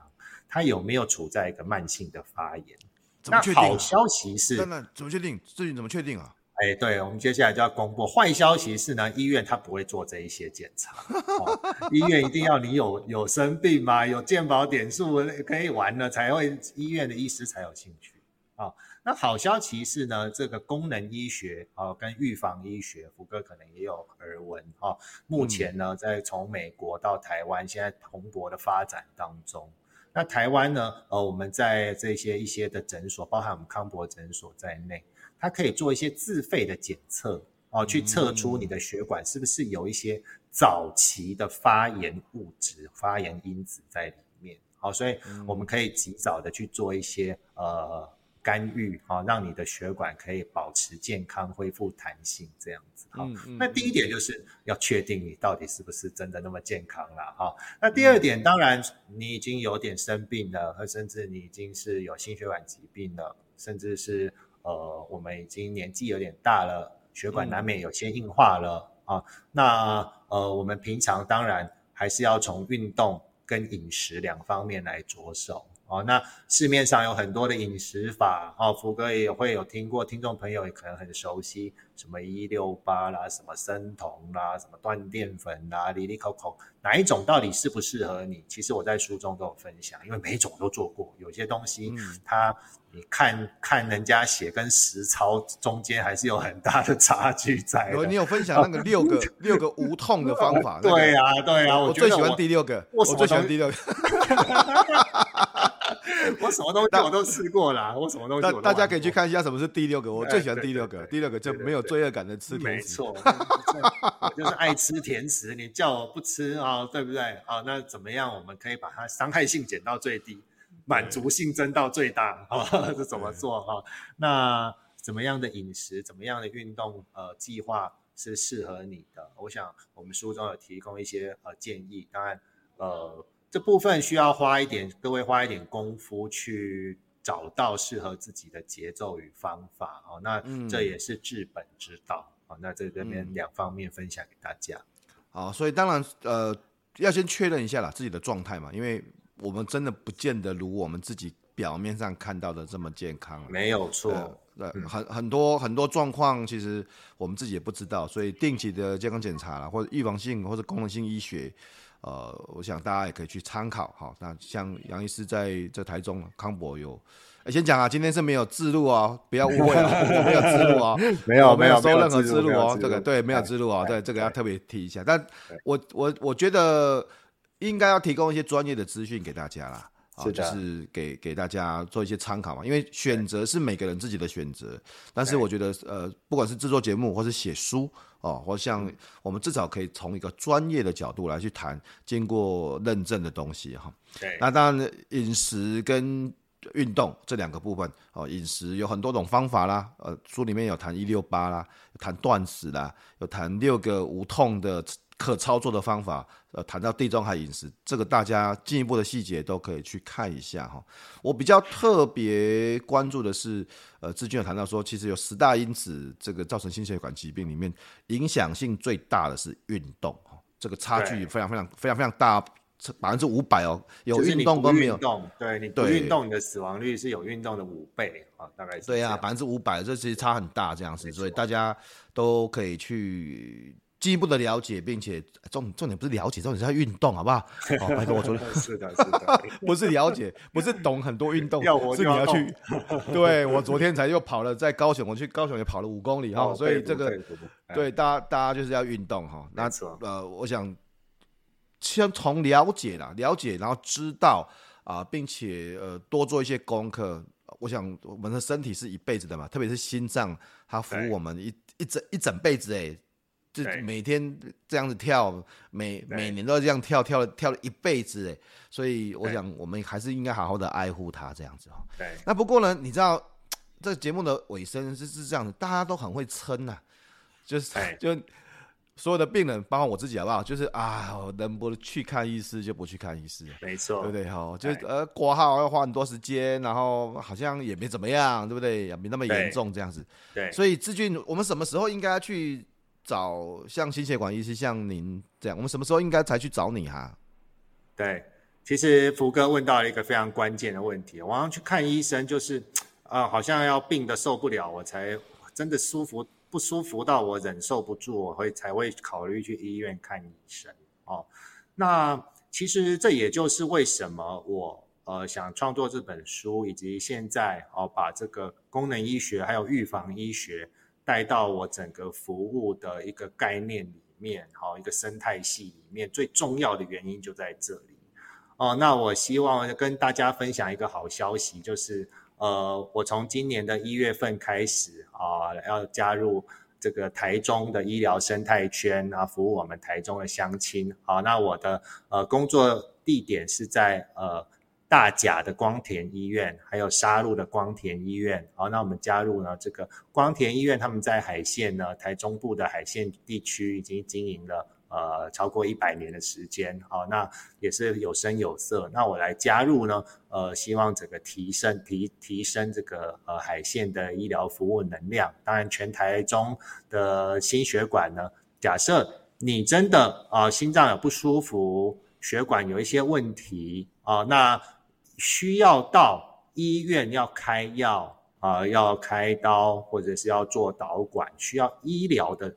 它有没有处在一个慢性的发炎？怎么确定啊？那好消息是，那那怎么确定？最近怎么确定啊？哎，对，我们接下来就要公布。坏消息是呢，医院它不会做这一些检查。哦、医院一定要你有有生病嘛，有健保点数可以玩了，才会医院的医师才有兴趣。啊、哦，那好消息是呢，这个功能医学啊、哦，跟预防医学，福哥可能也有耳闻。哈、哦，目前呢，在从美国到台湾，现在蓬勃的发展当中。那台湾呢，呃，我们在这些一些的诊所，包含我们康博诊所在内。它可以做一些自费的检测哦，去测出你的血管是不是有一些早期的发炎物质、发炎因子在里面。好，所以我们可以及早的去做一些呃干预啊，让你的血管可以保持健康、恢复弹性这样子。好，那第一点就是要确定你到底是不是真的那么健康了哈。那第二点，当然你已经有点生病了，或甚至你已经是有心血管疾病了，甚至是。呃，我们已经年纪有点大了，血管难免有些硬化了、嗯、啊。那呃，我们平常当然还是要从运动跟饮食两方面来着手哦、啊。那市面上有很多的饮食法哦，福哥也会有听过，听众朋友也可能很熟悉，什么一六八啦，什么生酮啦，什么断淀粉啦，里里口口，哪一种到底适不适合你？其实我在书中都有分享，因为每一种都做过，有些东西它。嗯你看看人家写跟实操中间还是有很大的差距在。你有分享那个六个六个无痛的方法？对呀，对呀，我最喜欢第六个，我最喜欢第六个。我什么东西我都试过啦，我什么东西。大家可以去看一下什么是第六个，我最喜欢第六个。第六个就没有罪恶感的吃甜食。没错，就是爱吃甜食，你叫我不吃啊，对不对？啊，那怎么样？我们可以把它伤害性减到最低。满足性增到最大啊！这怎么做哈？那怎么样的饮食，怎么样的运动呃计划是适合你的？我想我们书中有提供一些呃建议。当然呃这部分需要花一点各位花一点功夫去找到适合自己的节奏与方法哦。那这也是治本之道啊。那这这边两方面分享给大家。好，所以当然呃要先确认一下啦自己的状态嘛，因为。我们真的不见得如我们自己表面上看到的这么健康，没有错。对，很很多很多状况，其实我们自己也不知道，所以定期的健康检查啦，或者预防性或者功能性医学，呃，我想大家也可以去参考哈。那像杨医师在这台中康博有，先讲啊，今天是没有自录哦，不要误会啊，没有自录哦，没有没有收任何自录哦，这个对，没有自录哦，对，这个要特别提一下。但我我我觉得。应该要提供一些专业的资讯给大家啦，啊，就是给给大家做一些参考嘛。因为选择是每个人自己的选择，但是我觉得，呃，不管是制作节目或是写书哦，或像我们至少可以从一个专业的角度来去谈经过认证的东西哈。对，那当然饮食跟运动这两个部分哦，饮食有很多种方法啦，呃，书里面有谈一六八啦，谈断食啦，有谈六个无痛的。可操作的方法，呃，谈到地中海饮食，这个大家进一步的细节都可以去看一下哈。我比较特别关注的是，呃，志军有谈到说，其实有十大因子，这个造成心血管疾病里面，影响性最大的是运动，这个差距非常非常非常非常大，百分之五百哦。有运动跟没有，动对，你不运动，你的死亡率是有运动的五倍啊，大概是。对啊，百分之五百，这其实差很大这样子，所以大家都可以去。进一步的了解，并且重重点不是了解，重点是要运动，好不好？哦，拜托我说的 是的，是的，不是了解，不是懂很多运动，要我是你要去。对，我昨天才又跑了，在高雄，我去高雄也跑了五公里哈、哦，所以这个对大家大家就是要运动哈。那呃，我想先从了解啦，了解，然后知道啊、呃，并且呃多做一些功课。我想我们的身体是一辈子的嘛，特别是心脏，它服务我们一一整一整辈子哎。就每天这样子跳，每每年都要这样跳，跳了跳了一辈子哎，所以我想我们还是应该好好的爱护他这样子哦。对。那不过呢，你知道这节目的尾声是是这样子，大家都很会撑呐、啊，就是 就所有的病人，包括我自己好不好？就是啊，能不去看医师就不去看医师，没错，对不对？哈，就呃挂号要花很多时间，然后好像也没怎么样，对不对？也没那么严重这样子。对。所以志俊，我们什么时候应该去？找像心血管医师像您这样，我们什么时候应该才去找你哈、对，其实福哥问到了一个非常关键的问题，我要去看医生，就是啊、呃，好像要病得受不了，我才真的舒服不舒服到我忍受不住，我会才会考虑去医院看医生哦。那其实这也就是为什么我呃想创作这本书，以及现在哦把这个功能医学还有预防医学。带到我整个服务的一个概念里面，好，一个生态系里面，最重要的原因就在这里。哦，那我希望跟大家分享一个好消息，就是呃，我从今年的一月份开始啊，要加入这个台中的医疗生态圈啊，服务我们台中的乡亲。好，那我的呃工作地点是在呃。大甲的光田医院，还有沙鹿的光田医院，好，那我们加入呢这个光田医院，他们在海线呢台中部的海线地区已经经营了呃超过一百年的时间，好，那也是有声有色。那我来加入呢，呃，希望整个提升提提升这个呃海线的医疗服务能量。当然，全台中的心血管呢，假设你真的啊、心脏有不舒服，血管有一些问题啊、那需要到医院要开药啊、要开刀或者是要做导管，需要医疗的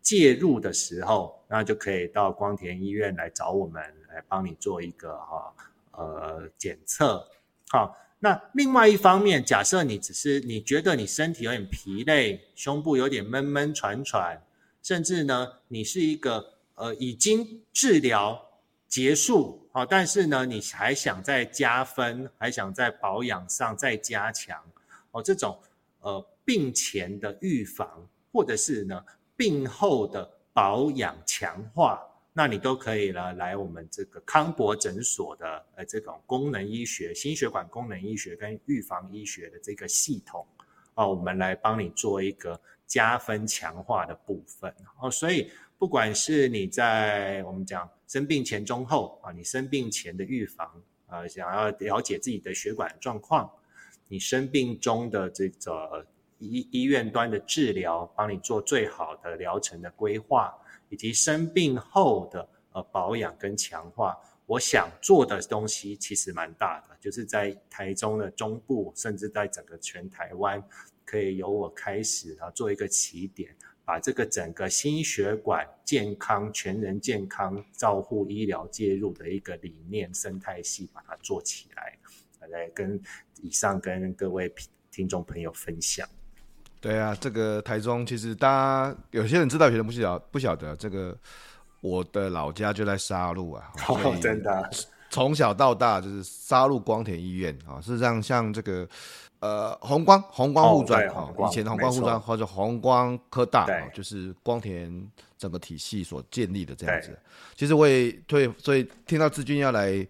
介入的时候，那就可以到光田医院来找我们来帮你做一个哈呃检测。好，那另外一方面，假设你只是你觉得你身体有点疲累，胸部有点闷闷喘喘，甚至呢你是一个呃已经治疗结束。好，但是呢，你还想再加分，还想在保养上再加强哦。这种呃病前的预防，或者是呢病后的保养强化，那你都可以呢来我们这个康博诊所的呃这种功能医学、心血管功能医学跟预防医学的这个系统啊，我们来帮你做一个加分强化的部分哦。所以不管是你在我们讲。生病前、中、后啊，你生病前的预防啊，想要了解自己的血管状况；你生病中的这个医医院端的治疗，帮你做最好的疗程的规划，以及生病后的呃保养跟强化。我想做的东西其实蛮大的，就是在台中的中部，甚至在整个全台湾，可以由我开始啊做一个起点。把这个整个心血管健康、全人健康照护医疗介入的一个理念生态系，把它做起来，来跟以上跟各位听众朋友分享。对啊，这个台中其实大家有些人知道，有些人不晓得，不晓得这个我的老家就在沙鹿啊，哦，真的，从小到大就是杀鹿光田医院啊，事实上像这个。呃，红光红光护专啊，以前的弘光护专或者红光科大啊，就是光田整个体系所建立的这样子。其实我也对，所以听到志军要来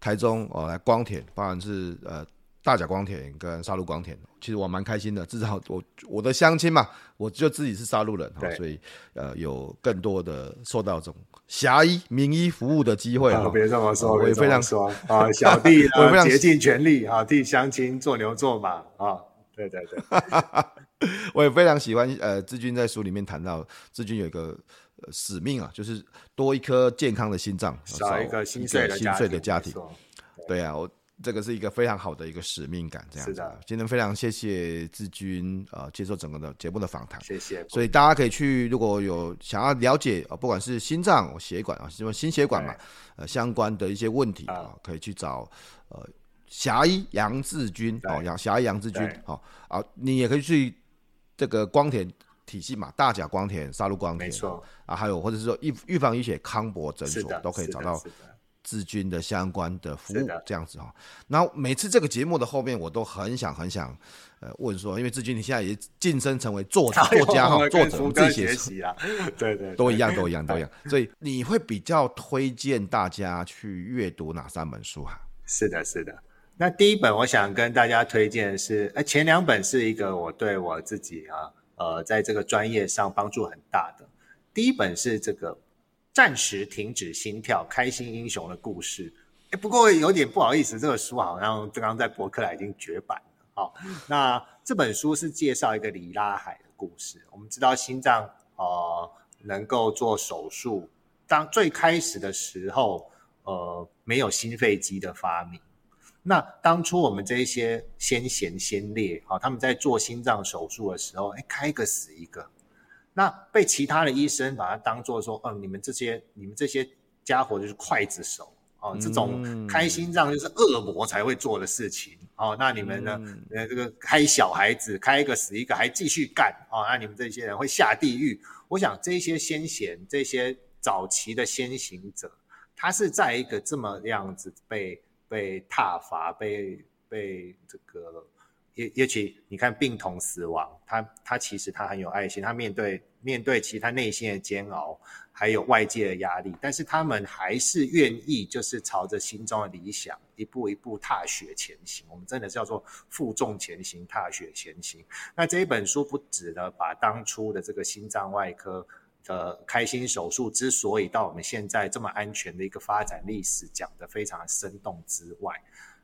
台中哦，来光田，当然是呃。大甲光田跟杀鹿光田，其实我蛮开心的，至少我我的乡亲嘛，我就自己是杀戮人，所以呃有更多的受到这种侠医名医服务的机会。别、哦、这么说，我也非常说啊，小弟 我非常竭尽全力啊，替乡亲做牛做马啊，对对对，我也非常喜欢呃，志军在书里面谈到，志军有一个、呃、使命啊，就是多一颗健康的心脏，少一个心碎的心碎的家庭。对啊，我。这个是一个非常好的一个使命感，这样子。是的。今天非常谢谢志军呃接受整个的节目的访谈，谢谢。所以大家可以去，如果有想要了解啊，不管是心脏血管啊，什么心血管嘛，呃相关的一些问题啊，可以去找呃侠医杨志军哦，杨侠医杨志军哦啊，你也可以去这个光田体系嘛，大甲光田、沙鹿光田，没错啊，还有或者是说预预防医学康博诊所都可以找到。志军的相关的服务这样子哈，然后每次这个节目的后面，我都很想很想呃问说，因为志军你现在也晋升成为作者作家哈，作者自己写啊，对对，都一样都一样都一样，所以你会比较推荐大家去阅读哪三本书哈？是的，是的。那第一本我想跟大家推荐的是，呃，前两本是一个我对我自己啊，呃，在这个专业上帮助很大的。第一本是这个。暂时停止心跳，开心英雄的故事。哎，不过有点不好意思，这个书好像刚刚在博客来已经绝版了。好，那这本书是介绍一个里拉海的故事。我们知道心脏呃能够做手术，当最开始的时候呃没有心肺机的发明。那当初我们这一些先贤先烈啊，他们在做心脏手术的时候，哎，开一个死一个。那被其他的医生把它当做说，嗯，你们这些你们这些家伙就是刽子手哦，这种开心脏就是恶魔才会做的事情哦。那你们呢？呃，这个开小孩子开一个死一个还继续干哦。那你们这些人会下地狱。我想这些先贤，这些早期的先行者，他是在一个这么样子被被挞伐，被被这个。也也许你看病童死亡，他他其实他很有爱心，他面对面对其他内心的煎熬，还有外界的压力，但是他们还是愿意就是朝着心中的理想一步一步踏雪前行。我们真的叫做负重前行，踏雪前行。那这一本书不止呢，把当初的这个心脏外科的开心手术之所以到我们现在这么安全的一个发展历史讲得非常生动之外。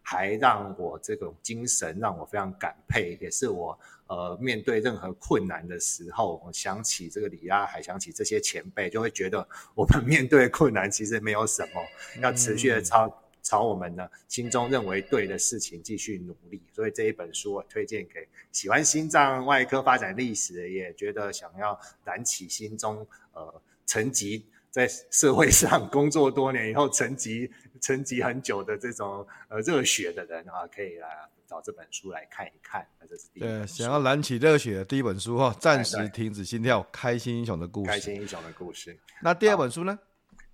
还让我这种精神让我非常感佩，也是我呃面对任何困难的时候，我想起这个李拉海，想起这些前辈，就会觉得我们面对困难其实没有什么，要持续的朝、嗯、朝我们呢心中认为对的事情继续努力。所以这一本书我推荐给喜欢心脏外科发展历史，也觉得想要燃起心中呃沉寂在社会上工作多年以后沉寂。沉寂很久的这种呃热血的人啊，可以来找这本书来看一看。那这是第一想要燃起热血的第一本书哈，暂时停止心跳，开心英雄的故事。开心英雄的故事。那第二本书呢？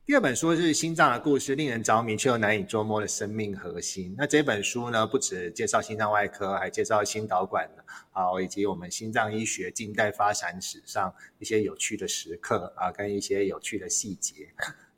第二本书是心脏的故事，令人着迷却又难以捉摸的生命核心。那这本书呢，不止介绍心脏外科，还介绍心导管啊，以及我们心脏医学近代发展史上一些有趣的时刻啊，跟一些有趣的细节。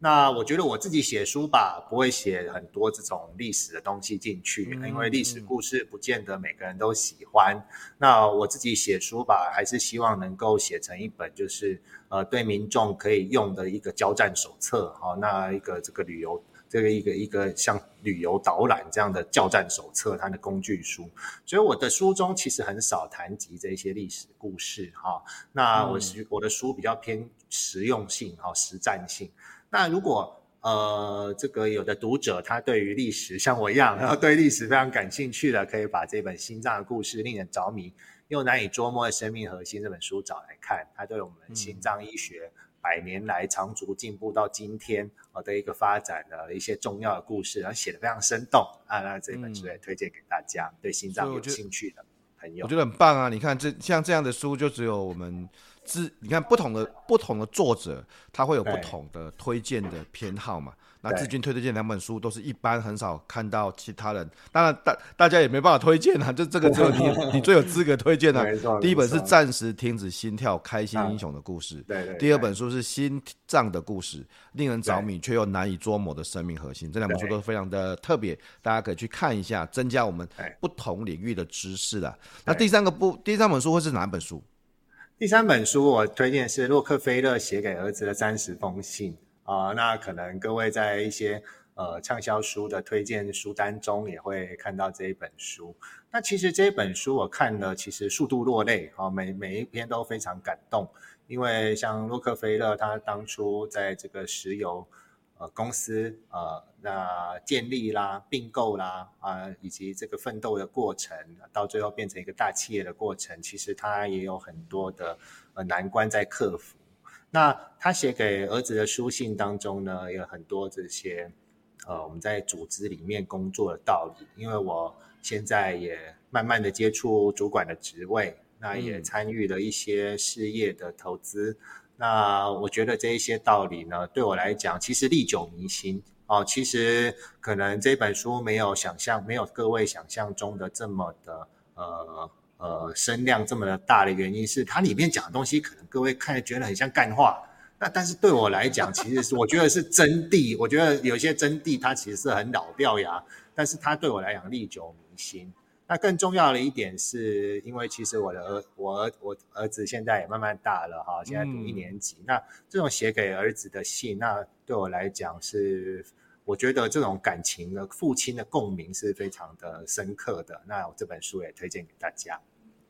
那我觉得我自己写书吧，不会写很多这种历史的东西进去，因为历史故事不见得每个人都喜欢。那我自己写书吧，还是希望能够写成一本，就是呃，对民众可以用的一个交战手册，好，那一个这个旅游，这个一个一个像旅游导览这样的交战手册，它的工具书。所以我的书中其实很少谈及这些历史故事，哈。那我是我的书比较偏实用性，哈，实战性。那如果呃，这个有的读者他对于历史像我一样，然后对历史非常感兴趣的，可以把这本《心脏的故事》令人着迷又难以捉摸的生命核心这本书找来看。它对我们心脏医学百年来长足进步到今天呃的一个发展的一些重要的故事，然后写的非常生动啊。那这本书也推荐给大家，嗯、对心脏有兴趣的朋友，我觉得很棒啊！你看这像这样的书，就只有我们。之，你看不同的不同的作者，他会有不同的推荐的偏好嘛。那志军推荐两本书，都是一般很少看到其他人。当然大大家也没办法推荐啊，就这个只有你 你最有资格推荐啊。第一本是暂时停止心跳，开心英雄的故事。对对。第二本书是心脏的故事，令人着迷却又难以捉摸的生命核心。这两本书都是非常的特别，大家可以去看一下，增加我们不同领域的知识了。那第三个不，第三本书会是哪本书？第三本书我推荐是洛克菲勒写给儿子的三十封信啊、那可能各位在一些呃畅销书的推荐书单中也会看到这一本书。那其实这一本书我看了，其实数度落泪啊，每每一篇都非常感动，因为像洛克菲勒他当初在这个石油呃公司呃那建立啦、并购啦啊、呃，以及这个奋斗的过程，到最后变成一个大企业的过程，其实他也有很多的呃难关在克服。那他写给儿子的书信当中呢，有很多这些呃我们在组织里面工作的道理，因为我现在也慢慢的接触主管的职位。那也参与了一些事业的投资，嗯、那我觉得这一些道理呢，对我来讲，其实历久弥新哦。其实可能这本书没有想象，没有各位想象中的这么的呃呃声量这么的大的原因是，它里面讲的东西可能各位看觉得很像干话，那但是对我来讲，其实是我觉得是真谛。我觉得有些真谛它其实是很老掉牙，但是它对我来讲历久弥新。那更重要的一点是，因为其实我的儿我儿我儿子现在也慢慢大了哈，现在读一年级。嗯、那这种写给儿子的信，那对我来讲是，我觉得这种感情的父亲的共鸣是非常的深刻的。那我这本书也推荐给大家，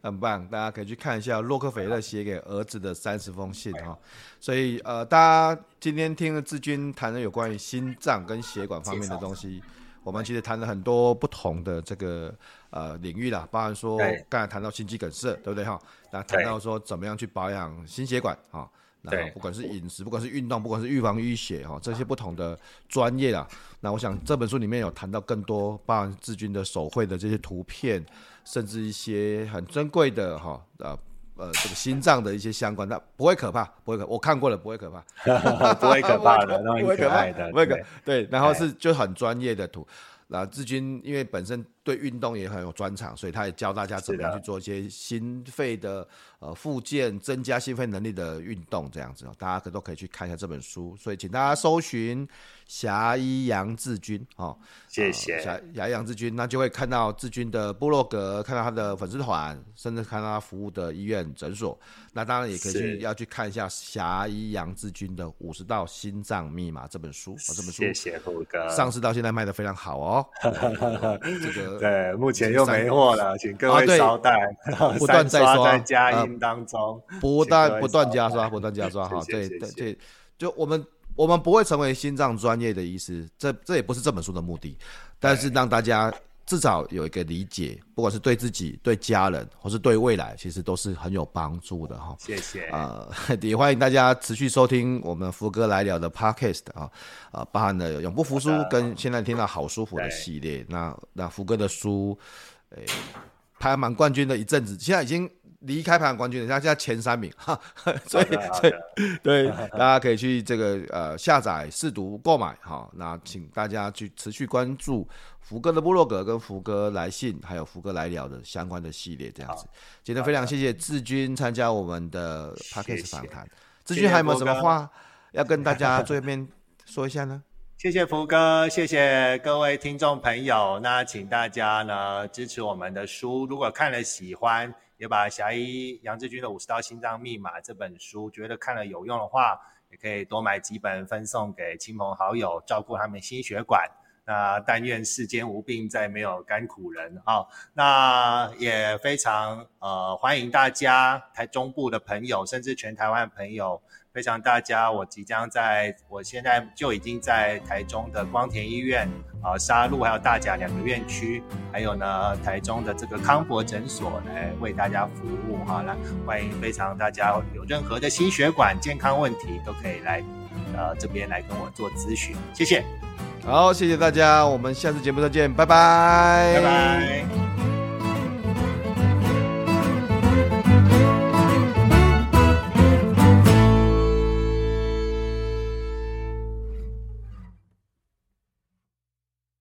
很棒，大家可以去看一下洛克菲勒写给儿子的三十封信哈。所以呃，大家今天听了志军谈了有关于心脏跟血管方面的东西。我们其实谈了很多不同的这个呃领域啦，包含说刚才谈到心肌梗塞，对不对哈？那谈到说怎么样去保养心血管啊，然后不管是饮食，不管是运动，不管是预防淤血哈，这些不同的专业啦。那我想这本书里面有谈到更多，包含志军的手绘的这些图片，甚至一些很珍贵的哈呃。呃，这个心脏的一些相关，那不会可怕，不会可，我看过了，不会可怕，不会可怕的，不会可怕的，不会可，对，然后是就很专业的图。那志军因为本身对运动也很有专长，所以他也教大家怎么样去做一些心肺的呃复健，增加心肺能力的运动这样子哦，大家可都可以去看一下这本书。所以请大家搜寻侠医杨志军哦，谢谢侠侠医杨志军，那就会看到志军的部落格，看到他的粉丝团，甚至看到他服务的医院诊所。那当然也可以去要去看一下侠医杨志军的五十道心脏密码这本书哦，这本书谢谢虎哥，上市到现在卖的非常好哦。这个对，目前又没货了，请各位稍待，啊、不断在刷，在加音当中，呃、不断不断加刷，不断加刷哈。对对对，就我们我们不会成为心脏专业的医师，这这也不是这本书的目的，但是让大家。至少有一个理解，不管是对自己、对家人，或是对未来，其实都是很有帮助的哈。谢谢。呃，也欢迎大家持续收听我们福哥来聊的 Podcast 啊，啊，包含了永不服输跟现在听到好舒服的系列。那那福哥的书，诶、欸，排行榜冠军的一阵子，现在已经。离开排行冠军，人家现在前三名哈，所以所以对，大家可以去这个呃下载、试读、购买哈。那请大家去持续关注福哥的部落格跟福哥来信，还有福哥来聊的相关的系列这样子。今天非常谢谢志军参加我们的 Podcast 访谈。志军还有没有什么话要跟大家最后面说一下呢？谢谢福哥，谢谢各位听众朋友。那请大家呢支持我们的书，如果看了喜欢。也把侠医杨志军的五十道心脏密码这本书，觉得看了有用的话，也可以多买几本分送给亲朋好友，照顾他们心血管。那但愿世间无病，再没有甘苦人啊、那也非常呃欢迎大家台中部的朋友，甚至全台湾的朋友。非常大家，我即将在，我现在就已经在台中的光田医院啊、沙鹿还有大甲两个院区，还有呢台中的这个康博诊所来为大家服务哈，来欢迎非常大家有任何的心血管健康问题都可以来呃这边来跟我做咨询，谢谢。好，谢谢大家，我们下次节目再见，拜拜，拜拜。